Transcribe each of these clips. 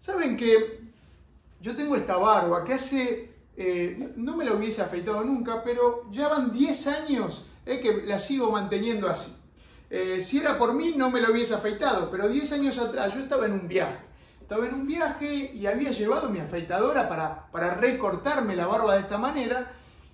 Saben que yo tengo esta barba que hace, eh, no me la hubiese afeitado nunca, pero ya van 10 años eh, que la sigo manteniendo así. Eh, si era por mí no me la hubiese afeitado, pero 10 años atrás yo estaba en un viaje. Estaba en un viaje y había llevado mi afeitadora para, para recortarme la barba de esta manera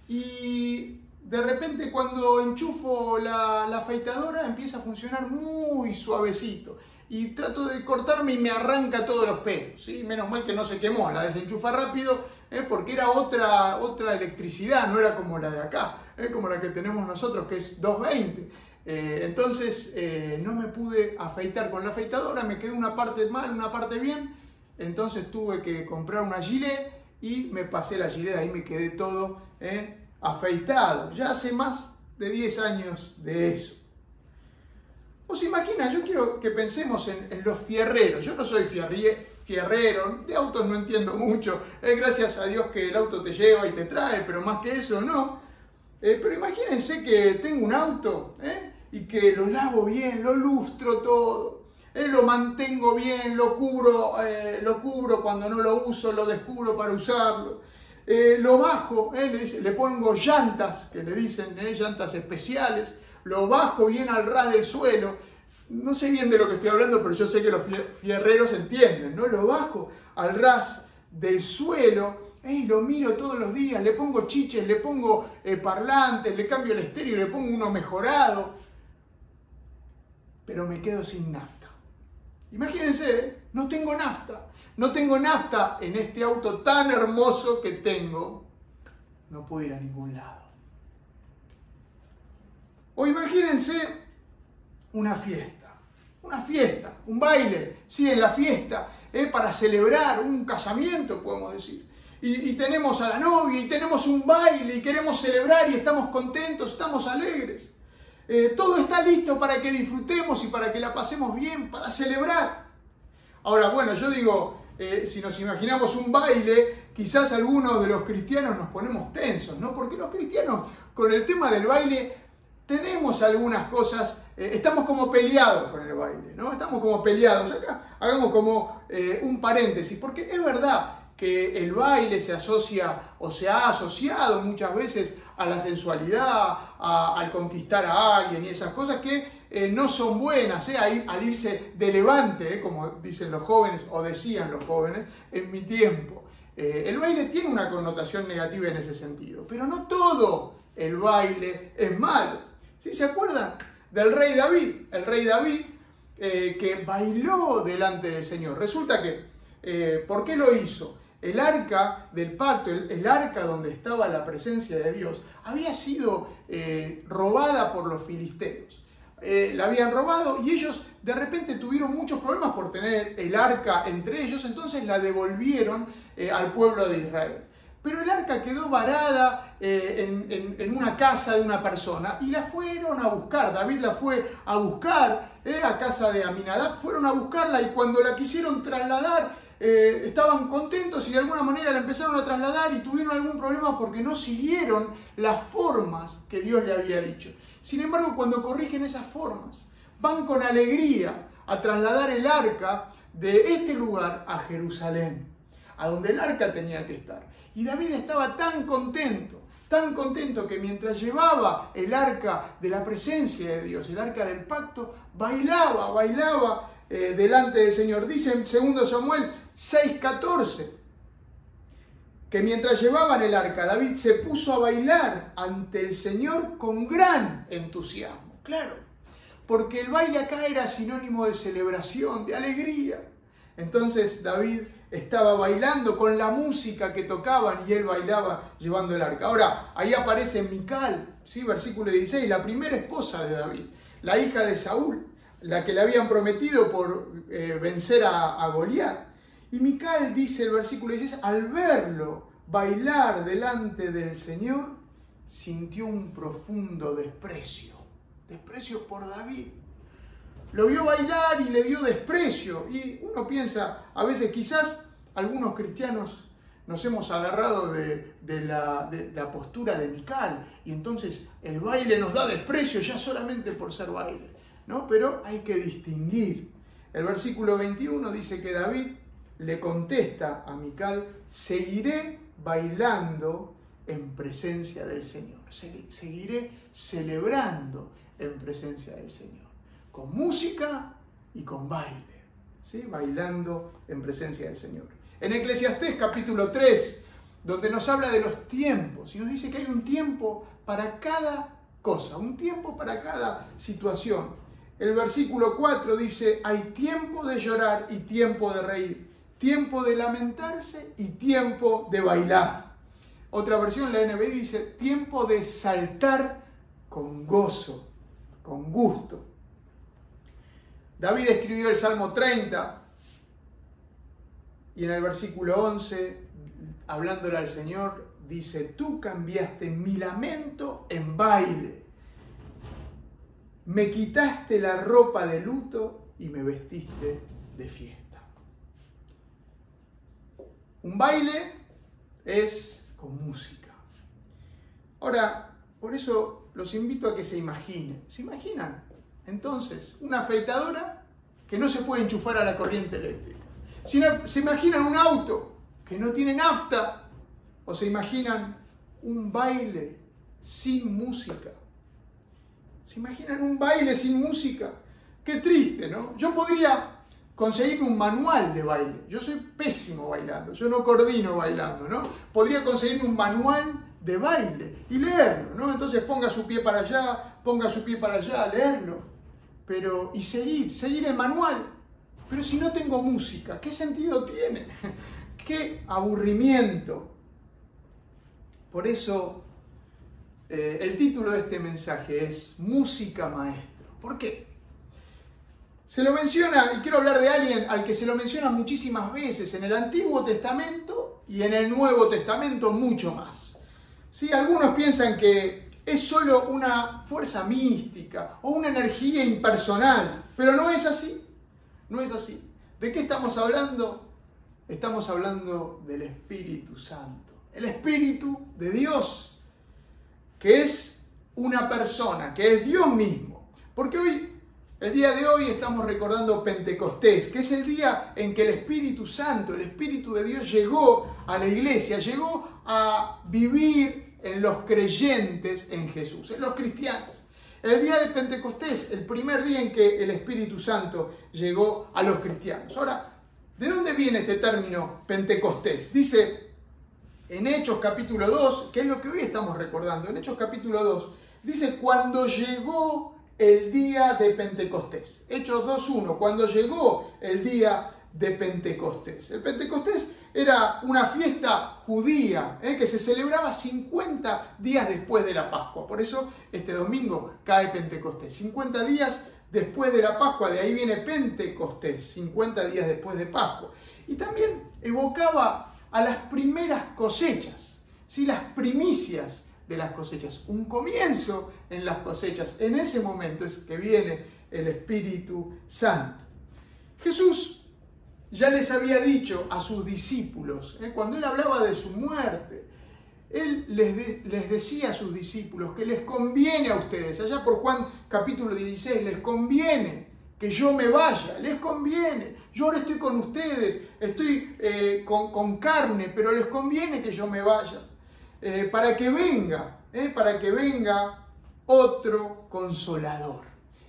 y de repente cuando enchufo la, la afeitadora empieza a funcionar muy suavecito y trato de cortarme y me arranca todos los pelos. ¿sí? Menos mal que no se quemó, la desenchufa rápido ¿eh? porque era otra, otra electricidad, no era como la de acá, ¿eh? como la que tenemos nosotros que es 220. Eh, entonces no me pude afeitar con la afeitadora, me quedó una parte mal, una parte bien, entonces tuve que comprar una gilet y me pasé la gilet, ahí me quedé todo afeitado. Ya hace más de 10 años de eso. ¿Os imaginan? Yo quiero que pensemos en, los fierreros. Yo no soy fierrero, de autos no entiendo mucho. Eh, gracias a Dios que el auto te lleva y te trae, pero más que eso no. Eh, pero imagínense que tengo un auto eh, y que lo lavo bien, lo lustro todo. lo mantengo bien, lo cubro, lo cubro cuando no lo uso, lo descubro para usarlo. lo bajo, le, pongo llantas, que le dicen llantas especiales lo bajo bien al ras del suelo. No sé bien de lo que estoy hablando, pero yo sé que los fierreros entienden, ¿no? Lo bajo al ras del suelo y lo miro todos los días, le pongo chiches, le pongo eh, parlantes, le cambio el estéreo, le pongo uno mejorado, pero me quedo sin nafta. Imagínense, no tengo nafta, no tengo nafta en este auto tan hermoso que tengo, no puedo ir a ningún lado. O imagínense una fiesta, una fiesta, un baile, sí, en la fiesta, ¿eh? para celebrar un casamiento, podemos decir. Y, tenemos a la novia y tenemos un baile y queremos celebrar y estamos contentos, estamos alegres. Eh, todo está listo para que disfrutemos y para que la pasemos bien, para celebrar. Ahora, bueno, yo digo, eh, si nos imaginamos un baile, quizás algunos de los cristianos nos ponemos tensos, ¿no? Porque los cristianos con el tema del baile tenemos algunas cosas, eh, estamos como peleados con el baile, ¿no? Estamos como peleados. Acá hagamos como eh, un paréntesis, porque es verdad que el baile se asocia o se ha asociado muchas veces a la sensualidad, al conquistar a alguien y esas cosas que eh, no son buenas, al irse de levante, como dicen los jóvenes o decían los jóvenes en mi tiempo. el baile tiene una connotación negativa en ese sentido, pero no todo el baile es malo. ¿Se acuerdan del rey David? El rey David eh, que bailó delante del Señor. Resulta que, eh, ¿por qué lo hizo? El arca del pacto, el, arca donde estaba la presencia de Dios, había sido eh, robada por los filisteos. la habían robado y ellos de repente tuvieron muchos problemas por tener el arca entre ellos, entonces la devolvieron al pueblo de Israel. Pero el arca quedó varada eh, en, una casa de una persona y la fueron a buscar. David la fue a buscar eh, a casa de Aminadab. Fueron a buscarla y cuando la quisieron trasladar eh, estaban contentos y de alguna manera la empezaron a trasladar y tuvieron algún problema porque no siguieron las formas que Dios le había dicho. Sin embargo, cuando corrigen esas formas, van con alegría a trasladar el arca de este lugar a Jerusalén, a donde el arca tenía que estar. Y David estaba tan contento, tan contento que mientras llevaba el arca de la presencia de Dios, el arca del pacto, bailaba, bailaba eh, delante del Señor. Dice en 2 Samuel 6:14 que mientras llevaban el arca, David se puso a bailar ante el Señor con gran entusiasmo. Claro, porque el baile acá era sinónimo de celebración, de alegría. Entonces David estaba bailando con la música que tocaban y él bailaba llevando el arca. Ahora, ahí aparece Mical, ¿sí? versículo 16, la primera esposa de David, la hija de Saúl, la que le habían prometido por eh, vencer a, a Goliat. Y Mical dice el versículo 16, al verlo bailar delante del Señor, sintió un profundo desprecio, desprecio por David lo vio bailar y le dio desprecio. Y uno piensa, a veces quizás algunos cristianos nos hemos agarrado de, la, la, postura de Mical y entonces el baile nos da desprecio ya solamente por ser baile. ¿no? Pero hay que distinguir. El versículo 21 dice que David le contesta a Mical, seguiré bailando en presencia del Señor, seguiré celebrando en presencia del Señor, con música y con baile, ¿sí? bailando en presencia del Señor. En Eclesiastés capítulo 3, donde nos habla de los tiempos y nos dice que hay un tiempo para cada cosa, un tiempo para cada situación. El versículo 4 dice, hay tiempo de llorar y tiempo de reír, tiempo de lamentarse y tiempo de bailar. Otra versión, la NBI, dice, tiempo de saltar con gozo, con gusto. David escribió el Salmo 30 y en el versículo 11, hablándole al Señor, dice, tú cambiaste mi lamento en baile, me quitaste la ropa de luto y me vestiste de fiesta. Un baile es con música. Ahora, por eso los invito a que se imaginen. ¿Se imaginan? Entonces, una afeitadora que no se puede enchufar a la corriente eléctrica. ¿Se imaginan un auto que no tiene nafta ¿O se imaginan un baile sin música? ¿Se imaginan un baile sin música? Qué triste, ¿no? Yo podría conseguir un manual de baile. Yo soy pésimo bailando, yo no coordino bailando, ¿no? Podría conseguir un manual de baile y leerlo, ¿no? Entonces ponga su pie para allá, ponga su pie para allá, leerlo. Pero, y seguir, seguir el manual. Pero si no tengo música, ¿qué sentido tiene? ¿Qué aburrimiento? Por eso eh, el título de este mensaje es Música Maestro. ¿Por qué? Se lo menciona, y quiero hablar de alguien al que se lo menciona muchísimas veces en el Antiguo Testamento y en el Nuevo Testamento mucho más. ¿Sí? Algunos piensan que es solo una fuerza mística o una energía impersonal, pero no es así. No es así. ¿De qué estamos hablando? Estamos hablando del Espíritu Santo el Espíritu de Dios, que es una persona, que es Dios mismo. Porque hoy, el día de hoy, estamos recordando Pentecostés, que es el día en que el Espíritu Santo, el Espíritu de Dios llegó a la iglesia, llegó a vivir en los creyentes en Jesús, en los cristianos. El día de Pentecostés, el primer día en que el Espíritu Santo llegó a los cristianos. Ahora, ¿de dónde viene este término Pentecostés? Dice en Hechos capítulo 2, que es lo que hoy estamos recordando, en Hechos capítulo 2, dice cuando llegó el día de Pentecostés. Hechos 2.1, cuando llegó el día de Pentecostés. El Pentecostés era una fiesta judía eh, que se celebraba 50 días después de la Pascua. Por eso este domingo cae Pentecostés. 50 días después de la Pascua, de ahí viene Pentecostés, 50 días después de Pascua. Y también evocaba a las primeras cosechas, ¿sí? las primicias de las cosechas, un comienzo en las cosechas. En ese momento es que viene el Espíritu Santo. Jesús ya les había dicho a sus discípulos, ¿eh? cuando él hablaba de su muerte, él les, les, decía a sus discípulos que les conviene a ustedes, allá por Juan capítulo 16, les conviene que yo me vaya, les conviene. Yo ahora estoy con ustedes, estoy eh, con, carne, pero les conviene que yo me vaya. Eh, para que venga, para que venga otro consolador.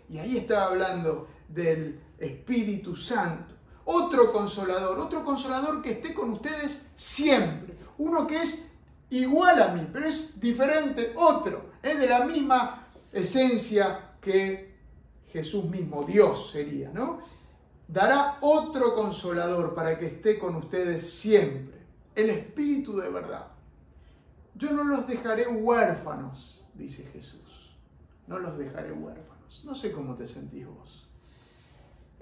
Y ahí estaba hablando del Espíritu Santo. Otro consolador, otro consolador que esté con ustedes siempre. Uno que es igual a mí, pero es diferente, otro. Es de la misma esencia que Jesús mismo, Dios sería, ¿no? dará otro consolador para que esté con ustedes siempre, el Espíritu de verdad. Yo no los dejaré huérfanos, dice Jesús. No los dejaré huérfanos. No sé cómo te sentís vos.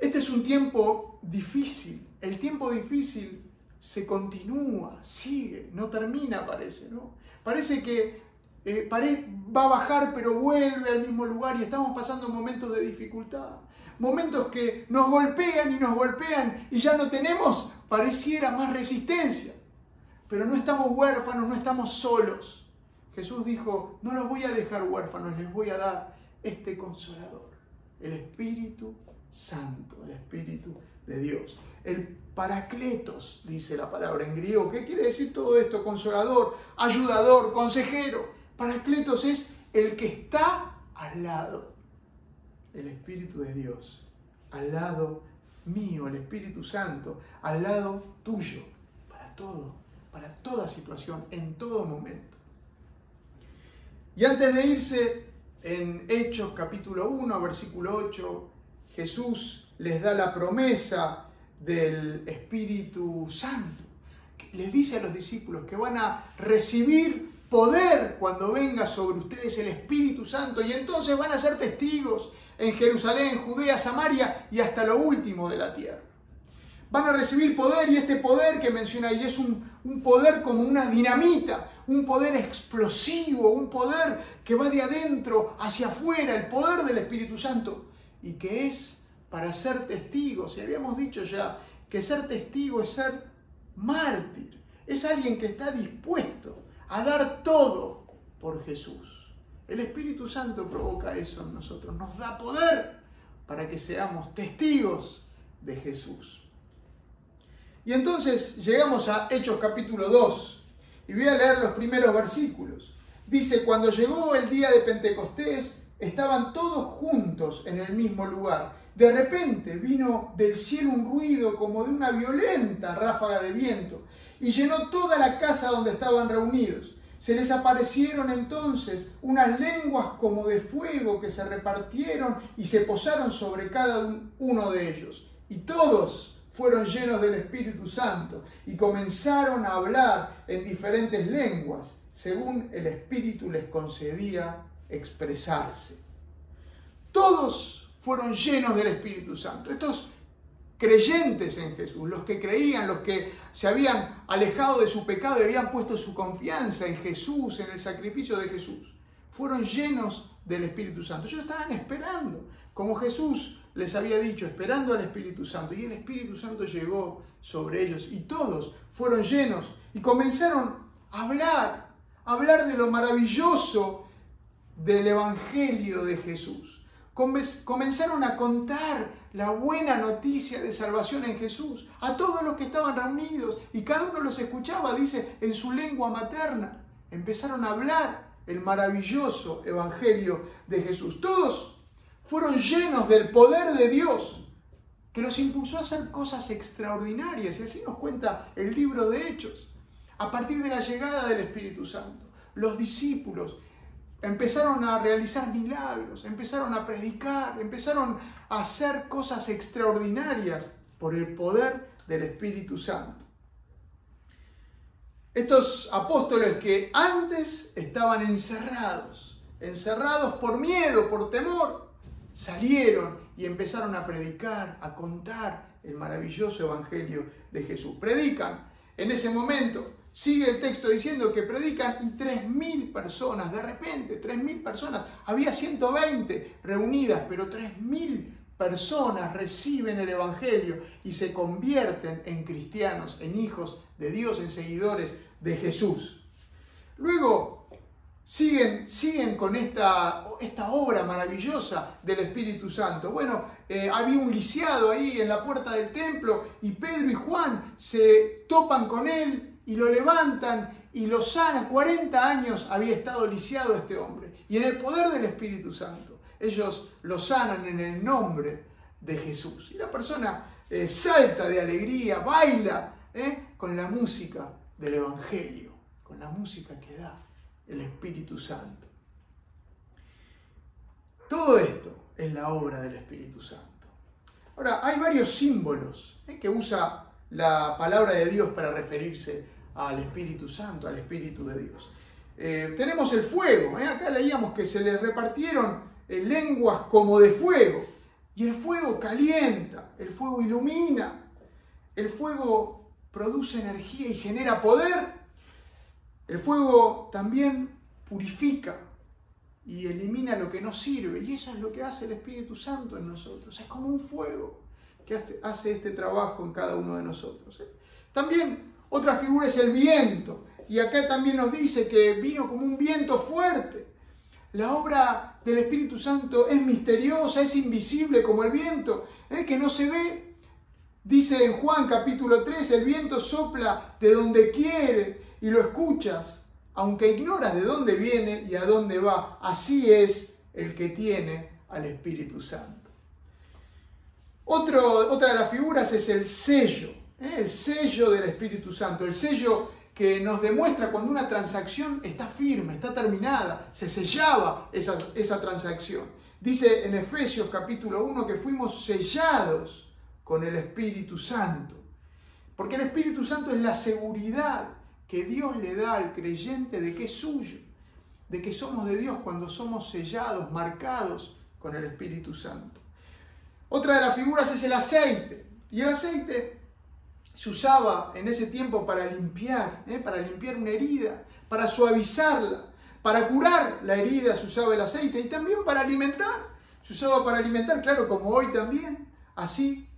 Este es un tiempo difícil. El tiempo difícil se continúa, sigue, no termina, parece, ¿no? Parece que eh, va a bajar, pero vuelve al mismo lugar y estamos pasando momentos de dificultad momentos que nos golpean y nos golpean y ya no tenemos, pareciera más resistencia. Pero no estamos huérfanos, no estamos solos. Jesús dijo, no los voy a dejar huérfanos, les voy a dar este consolador, el Espíritu Santo, el Espíritu de Dios. el paracletos, dice la palabra en griego. ¿Qué quiere decir todo esto? Consolador, ayudador, consejero. Paracletos es el que está al lado. El Espíritu de Dios, al lado mío, el Espíritu Santo, al lado tuyo, para todo, para toda situación, en todo momento. Y antes de irse, en Hechos capítulo 1, versículo 8, Jesús les da la promesa del Espíritu Santo. Les dice a los discípulos que van a recibir poder cuando venga sobre ustedes el Espíritu Santo y entonces van a ser testigos en Jerusalén, Judea, Samaria y hasta lo último de la tierra. Van a recibir poder y este poder que menciona ahí es un, un poder como una dinamita, un poder explosivo, un poder que va de adentro hacia afuera, el poder del Espíritu Santo y que es para ser testigos. Y habíamos dicho ya que ser testigo es ser mártir. Es alguien que está dispuesto a dar todo por Jesús. El Espíritu Santo provoca eso en nosotros, nos da poder para que seamos testigos de Jesús. Y entonces llegamos a Hechos capítulo 2 y voy a leer los primeros versículos. Dice, cuando llegó el día de Pentecostés, estaban todos juntos en el mismo lugar de repente vino del cielo un ruido como de una violenta ráfaga de viento y llenó toda la casa donde estaban reunidos. Se les aparecieron entonces unas lenguas como de fuego que se repartieron y se posaron sobre cada uno de ellos. Y todos fueron llenos del Espíritu Santo y comenzaron a hablar en diferentes lenguas, según el Espíritu les concedía expresarse. Todos fueron llenos del Espíritu Santo. Estos creyentes en Jesús, los que creían, los que se habían alejado de su pecado y habían puesto su confianza en Jesús, en el sacrificio de Jesús, fueron llenos del Espíritu Santo. Ellos estaban esperando, como Jesús les había dicho, esperando al Espíritu Santo. Y el Espíritu Santo llegó sobre ellos y todos fueron llenos y comenzaron a hablar, a hablar de lo maravilloso del Evangelio de Jesús comenzaron a contar la buena noticia de salvación en Jesús a todos los que estaban reunidos y cada uno los escuchaba, dice, en su lengua materna. Empezaron a hablar el maravilloso evangelio de Jesús. Todos fueron llenos del poder de Dios que los impulsó a hacer cosas extraordinarias y así nos cuenta el libro de Hechos. A partir de la llegada del Espíritu Santo, los discípulos empezaron a realizar milagros, empezaron a predicar, empezaron a hacer cosas extraordinarias por el poder del Espíritu Santo. Estos apóstoles que antes estaban encerrados, encerrados por miedo, por temor, salieron y empezaron a predicar, a contar el maravilloso evangelio de Jesús. Predican en ese momento Sigue el texto diciendo que predican y 3.000 personas, de repente, 3.000 personas, había 120 reunidas, pero 3.000 personas reciben el Evangelio y se convierten en cristianos, en hijos de Dios, en seguidores de Jesús. Luego siguen, siguen con esta, esta obra maravillosa del Espíritu Santo. Bueno, eh, había un lisiado ahí en la puerta del templo y Pedro y Juan se topan con él y lo levantan y lo sanan. 40 años había estado lisiado este hombre. Y en el poder del Espíritu Santo, ellos lo sanan en el nombre de Jesús. Y la persona eh, salta de alegría, baila eh, con la música del Evangelio, con la música que da el Espíritu Santo. Todo esto es la obra del Espíritu Santo. Ahora, hay varios símbolos eh, que usa la palabra de Dios para referirse al Espíritu Santo, al Espíritu de Dios. Eh, tenemos el fuego, ¿eh? acá leíamos que se les repartieron eh, lenguas como de fuego, y el fuego calienta, el fuego ilumina, el fuego produce energía y genera poder, el fuego también purifica y elimina lo que no sirve, y eso es lo que hace el Espíritu Santo en nosotros, es como un fuego que hace este trabajo en cada uno de nosotros. También otra figura es el viento. Y acá también nos dice que vino como un viento fuerte. La obra del Espíritu Santo es misteriosa, es invisible como el viento, ¿eh? que no se ve, Dice en Juan capítulo 3, el viento sopla de donde quiere y lo escuchas, aunque ignoras de dónde viene y a dónde va. Así es el que tiene al Espíritu Santo. Otra de las figuras es el sello, ¿eh? el sello del Espíritu Santo, el sello que nos demuestra cuando una transacción está firme, está terminada, se sellaba esa, esa transacción. Dice en Efesios capítulo 1 que fuimos sellados con el Espíritu Santo. Porque el Espíritu Santo es la seguridad que Dios le da al creyente de que es suyo, de que somos de Dios cuando somos sellados, marcados con el Espíritu Santo. Otra de las figuras es el aceite. Y el aceite se usaba en ese tiempo para limpiar, ¿eh? para limpiar una herida, para suavizarla, para curar la herida se usaba el aceite y también para alimentar. Se usaba para alimentar, claro, como hoy también. Así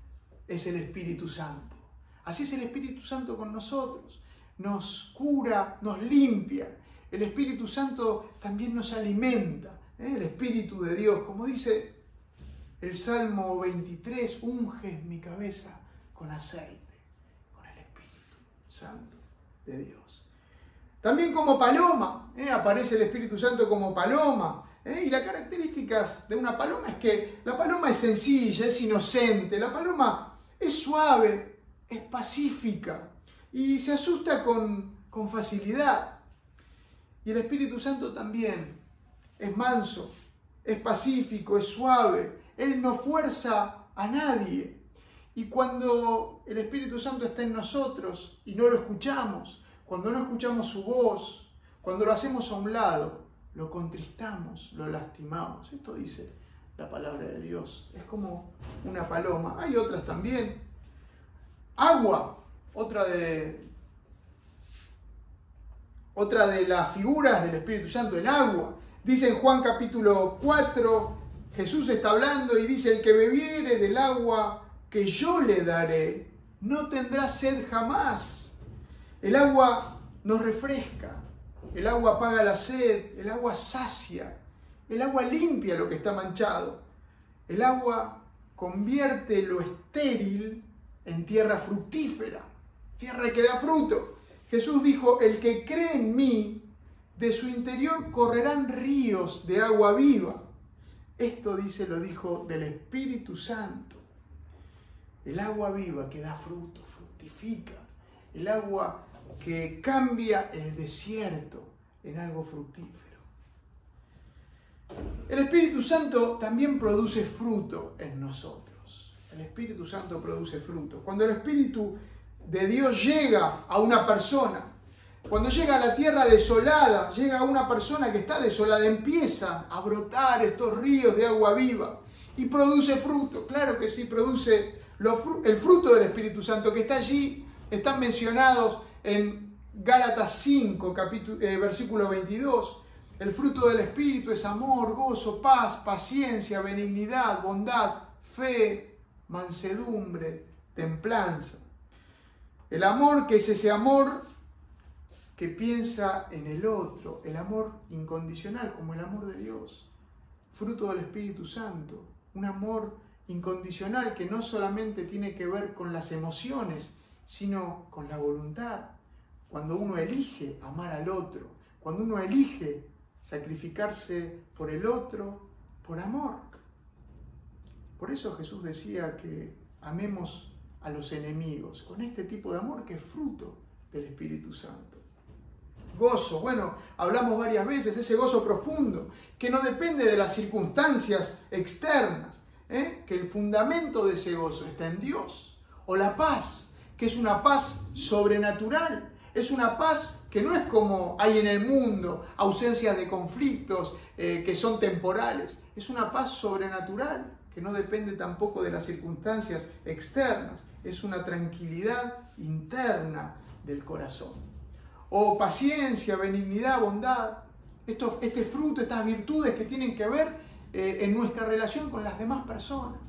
es el Espíritu Santo. Así es el Espíritu Santo con nosotros. Nos cura, nos limpia. El Espíritu Santo también nos alimenta. ¿eh? El Espíritu de Dios, como dice el Salmo 23, unge mi cabeza con aceite, con el Espíritu Santo de Dios. También como paloma, ¿eh? aparece el Espíritu Santo como paloma. ¿eh? Y las características de una paloma es que la paloma es sencilla, es inocente, la paloma es suave, es pacífica y se asusta con, con facilidad. Y el Espíritu Santo también es manso, es pacífico, es suave, Él no fuerza a nadie. Y cuando el Espíritu Santo está en nosotros y no lo escuchamos, cuando no escuchamos su voz, cuando lo hacemos a un lado, lo contristamos, lo lastimamos. Esto dice la palabra de Dios. Es como una paloma. Hay otras también. Agua, otra de, otra de las figuras del Espíritu Santo, el agua. Dice en Juan capítulo 4, Jesús está hablando y dice, el que bebiere del agua que yo le daré, no tendrá sed jamás. El agua nos refresca, el agua apaga la sed, el agua sacia, el agua limpia lo que está manchado. El agua convierte lo estéril en tierra fructífera, tierra que da fruto. Jesús dijo, el que cree en mí, de su interior correrán ríos de agua viva. Esto dice, lo dijo del Espíritu Santo. El agua viva que da fruto, fructifica. El agua que cambia el desierto en algo fructífero. El Espíritu Santo también produce fruto en nosotros. El Espíritu Santo produce fruto. Cuando el Espíritu de Dios llega a una persona, cuando llega a la tierra desolada, llega una persona que está desolada, empieza a brotar estos ríos de agua viva y produce fruto. Claro que sí, produce el fruto del Espíritu Santo que está allí, están mencionados en Gálatas 5, capítulo, eh, versículo 22. El fruto del Espíritu es amor, gozo, paz, paciencia, benignidad, bondad, fe, mansedumbre, templanza. El amor que es ese amor que piensa en el otro, el amor incondicional como el amor de Dios, fruto del Espíritu Santo, un amor incondicional que no solamente tiene que ver con las emociones, sino con la voluntad. Cuando uno elige amar al otro, cuando uno elige sacrificarse por el otro, por amor. Por eso Jesús decía que amemos a los enemigos con este tipo de amor que es fruto del Espíritu Santo. Gozo, bueno, hablamos varias veces, ese gozo profundo, que no depende de las circunstancias externas, ¿eh? que el fundamento de ese gozo está en Dios. O la paz, que es una paz sobrenatural, es una paz que no es como hay en el mundo, ausencias de conflictos eh, que son temporales, es una paz sobrenatural que no depende tampoco de las circunstancias externas, es una tranquilidad interna del corazón. O paciencia, benignidad, bondad, este fruto, estas virtudes que tienen que ver eh, en nuestra relación con las demás personas.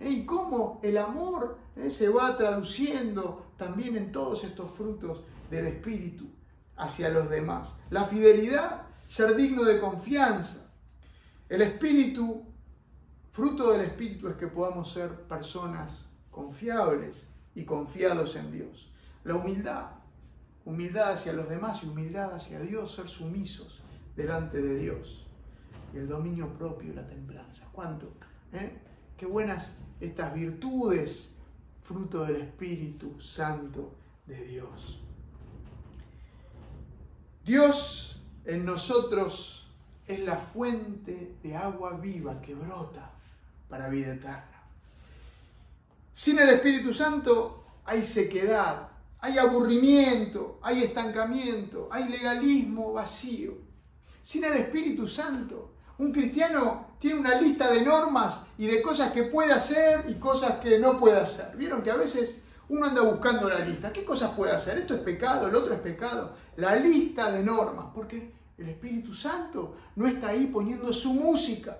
¿eh? Y cómo el amor se va traduciendo también en todos estos frutos del Espíritu hacia los demás. La fidelidad, ser digno de confianza. El Espíritu, fruto del Espíritu es que podamos ser personas confiables y confiados en Dios. La humildad, humildad hacia los demás y humildad hacia Dios, ser sumisos delante de Dios. Y el dominio propio y la templanza. ¿Cuánto? ¿Eh? Qué buenas estas virtudes, fruto del Espíritu Santo de Dios. Dios en nosotros es la fuente de agua viva que brota para vida eterna. Sin el Espíritu Santo hay sequedad, hay aburrimiento, hay estancamiento, hay legalismo vacío. Sin el Espíritu Santo, un cristiano tiene una lista de normas y de cosas que puede hacer y cosas que no puede hacer. Vieron que a veces uno anda buscando la lista. ¿Qué cosas puede hacer? Esto es pecado, el otro es pecado. La lista de normas, porque el Espíritu Santo no está ahí poniendo su música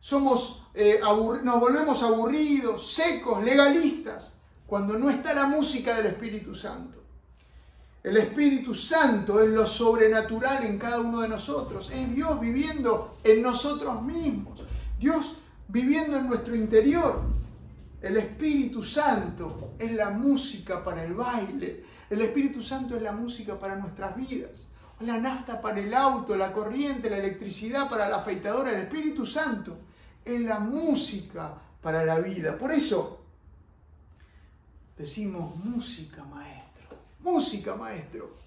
somos, eh, nos volvemos aburridos, secos, legalistas, cuando no está la música del Espíritu Santo. El Espíritu Santo es lo sobrenatural en cada uno de nosotros, es Dios viviendo en nosotros mismos, Dios viviendo en nuestro interior. El Espíritu Santo es la música para el baile, el Espíritu Santo es la música para nuestras vidas la nafta para el auto, la corriente, la electricidad para la afeitadora, el Espíritu Santo es la música para la vida. Por eso decimos música maestro, música maestro.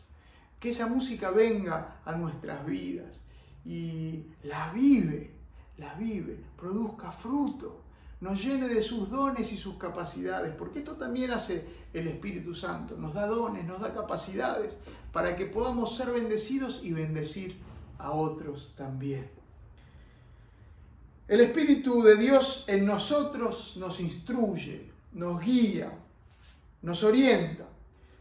Que esa música venga a nuestras vidas y la vive, la vive, produzca fruto, nos llene de sus dones y sus capacidades, porque esto también hace el Espíritu Santo, nos da dones, nos da capacidades para que podamos ser bendecidos y bendecir a otros también. El Espíritu de Dios en nosotros nos instruye, nos guía, nos orienta.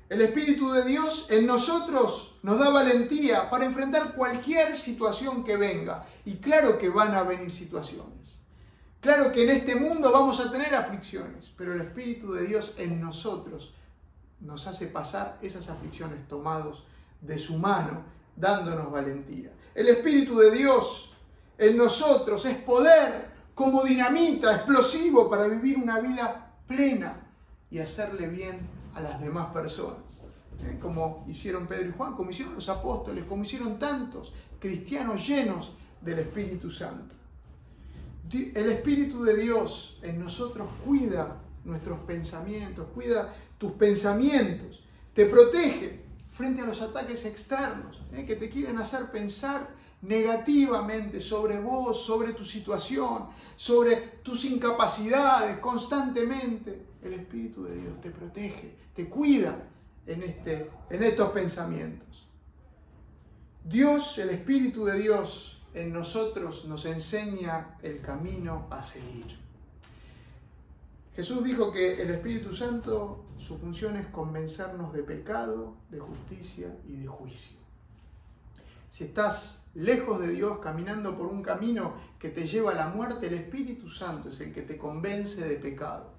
El Espíritu de Dios en nosotros nos da valentía para enfrentar cualquier situación que venga. Y claro que van a venir situaciones. Claro que en este mundo vamos a tener aflicciones, pero el Espíritu de Dios en nosotros nos hace pasar esas aflicciones tomados de su mano, dándonos valentía. El Espíritu de Dios en nosotros es poder como dinamita, explosivo para vivir una vida plena y hacerle bien a las demás personas. ¿Eh? Como hicieron Pedro y Juan, como hicieron los apóstoles, como hicieron tantos cristianos llenos del Espíritu Santo. El Espíritu de Dios en nosotros cuida nuestros pensamientos, cuida tus pensamientos, te protege frente a los ataques externos ¿eh? que te quieren hacer pensar negativamente sobre vos, sobre tu situación, sobre tus incapacidades constantemente, el Espíritu de Dios te protege, te cuida en, este, en estos pensamientos. Dios, el Espíritu de Dios en nosotros nos enseña el camino a seguir. Jesús dijo que el Espíritu Santo, su función es convencernos de pecado, de justicia y de juicio. Si estás lejos de Dios, caminando por un camino que te lleva a la muerte, el Espíritu Santo es el que te convence de pecado.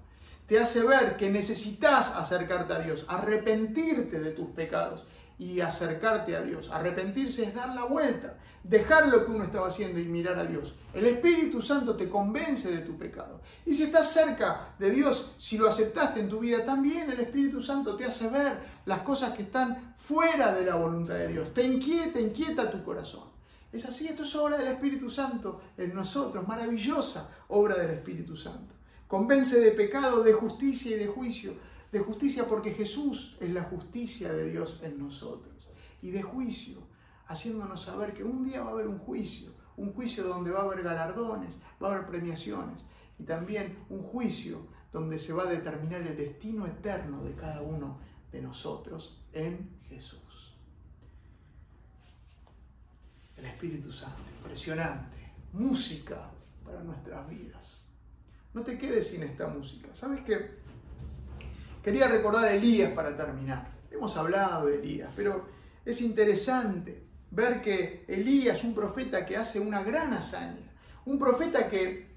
Te hace ver que necesitas acercarte a Dios, arrepentirte de tus pecados y acercarte a Dios. Arrepentirse es dar la vuelta, dejar lo que uno estaba haciendo y mirar a Dios. El Espíritu Santo te convence de tu pecado. Y si estás cerca de Dios, si lo aceptaste en tu vida, también el Espíritu Santo te hace ver las cosas que están fuera de la voluntad de Dios. Te inquieta, inquieta tu corazón. Es así, esto es obra del Espíritu Santo en nosotros, maravillosa obra del Espíritu Santo. Convence de pecado, de justicia y de juicio. De justicia porque Jesús es la justicia de Dios en nosotros. Y de juicio, haciéndonos saber que un día va a haber un juicio. Un juicio donde va a haber galardones, va a haber premiaciones. Y también un juicio donde se va a determinar el destino eterno de cada uno de nosotros en Jesús el Espíritu Santo, impresionante, música para nuestras vidas. No te quedes sin esta música. ¿Sabes qué? Quería recordar a Elías para terminar. Hemos hablado de Elías, pero es interesante ver que Elías, un profeta que hace una gran hazaña, un profeta que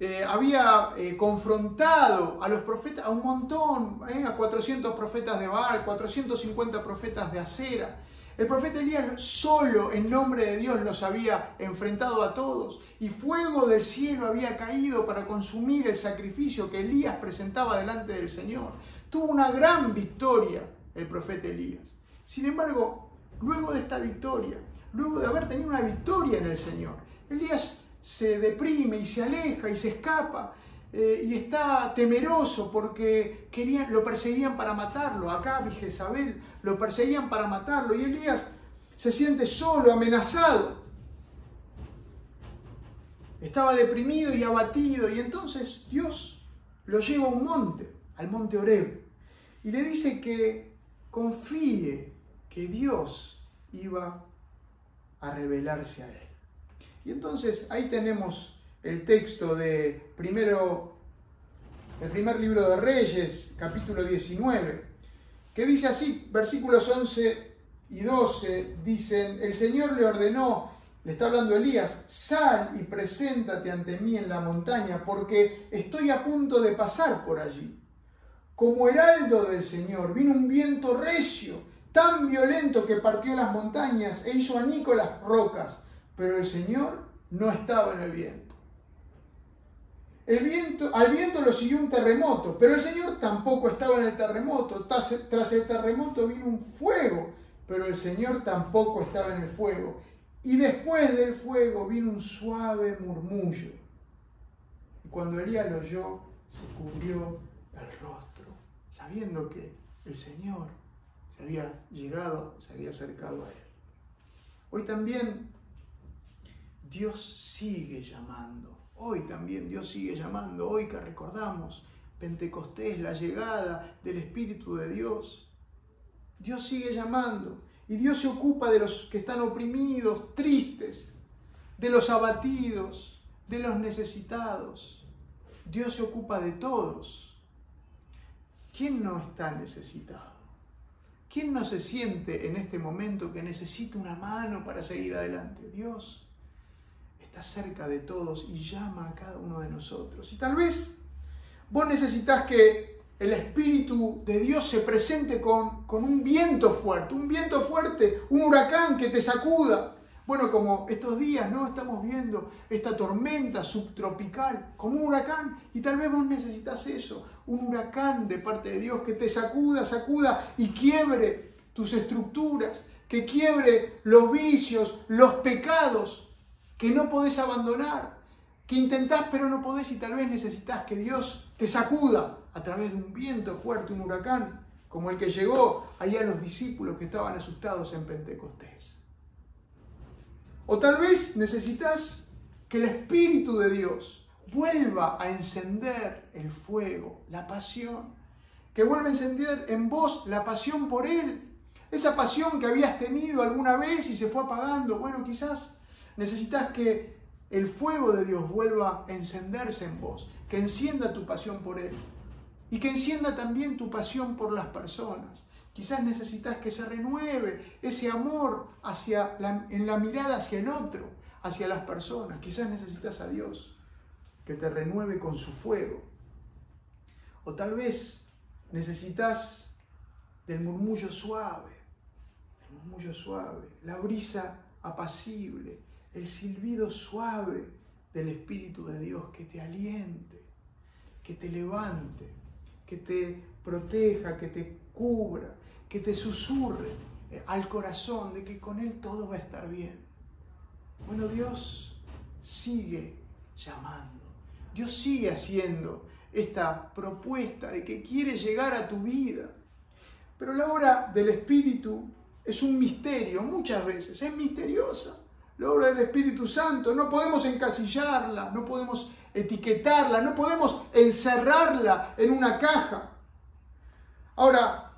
eh, había eh, confrontado a los profetas, a un montón, eh, a 400 profetas de Baal, 450 profetas de Acera, El profeta Elías solo en nombre de Dios los había enfrentado a todos y fuego del cielo había caído para consumir el sacrificio que Elías presentaba delante del Señor. Tuvo una gran victoria el profeta Elías. Sin embargo, luego de esta victoria, luego de haber tenido una victoria en el Señor, Elías se deprime y se aleja y se escapa eh, y está temeroso porque querían, lo perseguían para matarlo. Acá y Jezabel lo perseguían para matarlo y Elías se siente solo, amenazado. Estaba deprimido y abatido y entonces Dios lo lleva a un monte, al monte Oreb, y le dice que confíe que Dios iba a revelarse a él. Y entonces ahí tenemos el texto de primero, el primer libro de Reyes, capítulo 19, que dice así, versículos 11 y 12, dicen, el Señor le ordenó, le está hablando Elías, sal y preséntate ante mí en la montaña, porque estoy a punto de pasar por allí. Como heraldo del Señor, vino un viento recio, tan violento que partió las montañas e hizo añico las rocas, pero el Señor no estaba en el viento. El viento, al viento lo siguió un terremoto, pero el Señor tampoco estaba en el terremoto. Tras, tras el terremoto vino un fuego, pero el Señor tampoco estaba en el fuego. Y después del fuego vino un suave murmullo. Y cuando Elías lo oyó, se cubrió el rostro, sabiendo que el Señor se había llegado, se había acercado a él. Hoy también Dios sigue llamando Hoy también Dios sigue llamando, hoy que recordamos Pentecostés, la llegada del Espíritu de Dios. Dios sigue llamando y Dios se ocupa de los que están oprimidos, tristes, de los abatidos, de los necesitados. Dios se ocupa de todos. ¿Quién no está necesitado? ¿Quién no se siente en este momento que necesita una mano para seguir adelante? Dios está cerca de todos y llama a cada uno de nosotros. Y tal vez vos necesitas que el Espíritu de Dios se presente con, con un viento fuerte, un viento fuerte, un huracán que te sacuda. Bueno, como estos días, ¿no? Estamos viendo esta tormenta subtropical como un huracán y tal vez vos necesitas eso, un huracán de parte de Dios que te sacuda, sacuda y quiebre tus estructuras, que quiebre los vicios, los pecados, que no podés abandonar, que intentás pero no podés y tal vez necesitas que Dios te sacuda a través de un viento fuerte, un huracán, como el que llegó ahí a los discípulos que estaban asustados en Pentecostés. O tal vez necesitas que el Espíritu de Dios vuelva a encender el fuego, la pasión, que vuelva a encender en vos la pasión por Él, esa pasión que habías tenido alguna vez y se fue apagando. Bueno, quizás Necesitas que el fuego de Dios vuelva a encenderse en vos, que encienda tu pasión por Él y que encienda también tu pasión por las personas. Quizás necesitas que se renueve ese amor hacia en la mirada hacia el otro, hacia las personas. Quizás necesitas a Dios que te renueve con su fuego. O tal vez necesitas del murmullo suave, del murmullo suave, la brisa apacible, el silbido suave del Espíritu de Dios que te aliente, que te levante, que te proteja, que te cubra, que te susurre eh, al corazón de que con Él todo va a estar bien. Bueno, Dios sigue llamando, Dios sigue haciendo esta propuesta de que quiere llegar a tu vida. Pero la obra del Espíritu es un misterio, muchas veces, es misteriosa la obra del Espíritu Santo. No podemos encasillarla, no podemos etiquetarla, no podemos encerrarla en una caja. Ahora,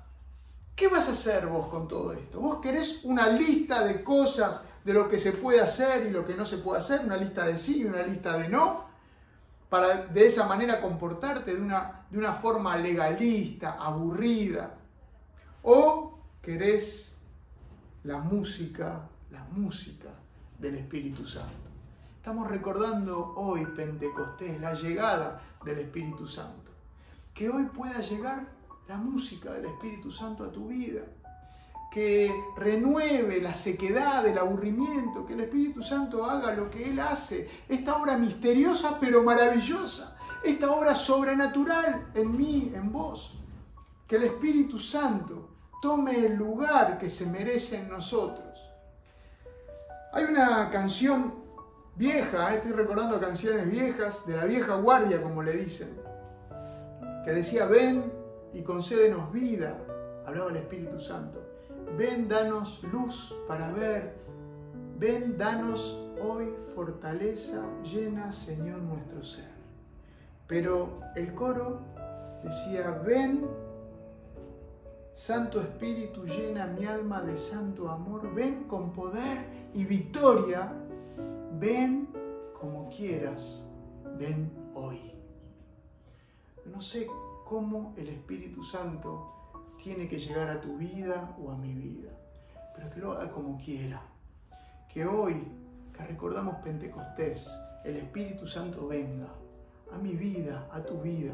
¿qué vas a hacer vos con todo esto? ¿Vos querés una lista de cosas de lo que se puede hacer y lo que no se puede hacer? ¿Una lista de sí y una lista de no? Para de esa manera comportarte de una, de una forma legalista, aburrida. ¿O querés la música, la música del Espíritu Santo. Estamos recordando hoy Pentecostés, la llegada del Espíritu Santo. Que hoy pueda llegar la música del Espíritu Santo a tu vida. que renueve la sequedad, el aburrimiento, que el Espíritu Santo haga lo que Él hace. Esta obra misteriosa pero maravillosa, esta obra sobrenatural en mí, en vos. Que el Espíritu Santo tome el lugar que se merece en nosotros. Hay una canción vieja, eh, estoy recordando canciones viejas, de la vieja guardia, como le dicen, que decía, ven y concédenos vida, hablaba el Espíritu Santo, ven, danos luz para ver, ven, danos hoy fortaleza, llena, Señor, nuestro ser. Pero el coro decía, ven, Santo Espíritu, llena mi alma de santo amor, ven con poder y victoria, ven como quieras, ven hoy. No sé cómo el Espíritu Santo tiene que llegar a tu vida o a mi vida, pero que lo haga como quiera. Que hoy, que recordamos Pentecostés, el Espíritu Santo venga a mi vida, a tu vida.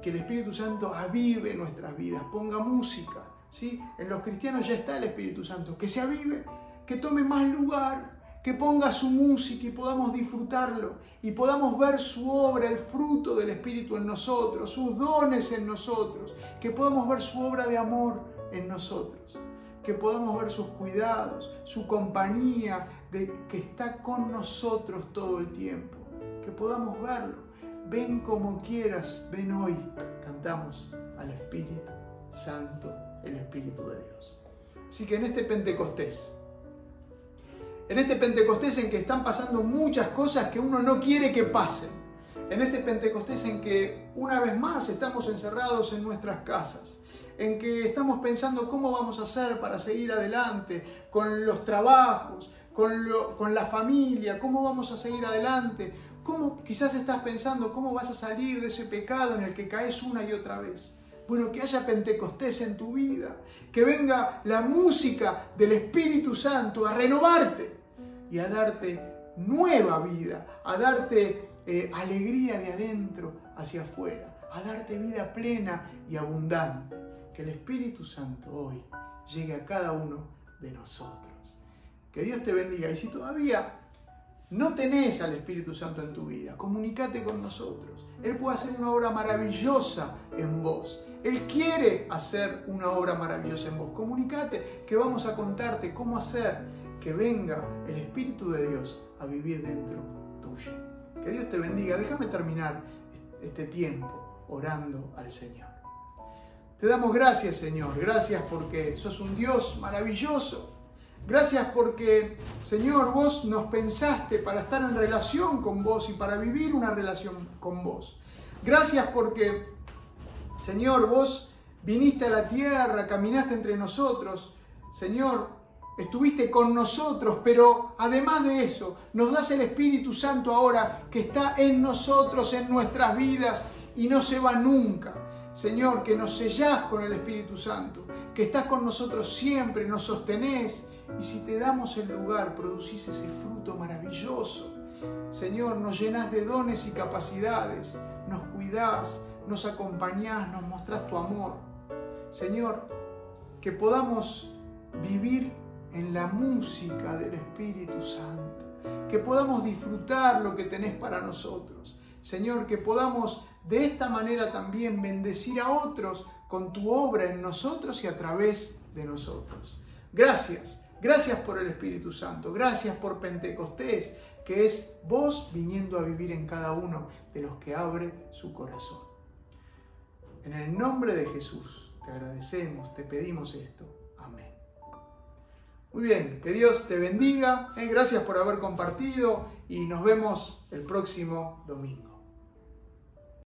Que el Espíritu Santo avive nuestras vidas, ponga música. ¿sí? En los cristianos ya está el Espíritu Santo, que se avive que tome más lugar, que ponga su música y podamos disfrutarlo y podamos ver su obra, el fruto del Espíritu en nosotros, sus dones en nosotros, que podamos ver su obra de amor en nosotros, que podamos ver sus cuidados, su compañía, de, que está con nosotros todo el tiempo, que podamos verlo. Ven como quieras, ven hoy, cantamos al Espíritu Santo, el Espíritu de Dios. Así que en este Pentecostés, en este Pentecostés en que están pasando muchas cosas que uno no quiere que pasen. En este Pentecostés en que una vez más estamos encerrados en nuestras casas. En que estamos pensando cómo vamos a hacer para seguir adelante con los trabajos, con, la familia, cómo vamos a seguir adelante. ¿Cómo quizás estás pensando cómo vas a salir de ese pecado en el que caes una y otra vez? Bueno, que haya Pentecostés en tu vida, que venga la música del Espíritu Santo a renovarte, y a darte nueva vida, a darte eh, alegría de adentro hacia afuera, a darte vida plena y abundante. Que el Espíritu Santo hoy llegue a cada uno de nosotros. Que Dios te bendiga. Y si todavía no tenés al Espíritu Santo en tu vida, comunícate con nosotros. Él puede hacer una obra maravillosa en vos. Él quiere hacer una obra maravillosa en vos. Comunícate que vamos a contarte cómo hacer que venga el Espíritu de Dios a vivir dentro tuyo. Que Dios te bendiga. Déjame terminar este tiempo orando al Señor. Te damos gracias, Señor. Gracias porque sos un Dios maravilloso. Gracias porque, Señor, vos nos pensaste para estar en relación con vos y para vivir una relación con vos. Gracias porque, Señor, vos viniste a la tierra, caminaste entre nosotros. Señor, estuviste con nosotros, pero además de eso, nos das el Espíritu Santo ahora que está en nosotros, en nuestras vidas y no se va nunca. Señor, que nos sellás con el Espíritu Santo, que estás con nosotros siempre, nos sostenés y si te damos el lugar, producís ese fruto maravilloso. Señor, nos llenás de dones y capacidades, nos cuidás, nos acompañás, nos mostrás tu amor. Señor, que podamos vivir en la música del Espíritu Santo, que podamos disfrutar lo que tenés para nosotros. Señor, que podamos de esta manera también bendecir a otros con tu obra en nosotros y a través de nosotros. Gracias, gracias por el Espíritu Santo, gracias por Pentecostés, que es vos viniendo a vivir en cada uno de los que abre su corazón. En el nombre de Jesús te agradecemos, te pedimos esto. Muy bien, que Dios te bendiga. Eh, gracias por haber compartido y nos vemos el próximo domingo.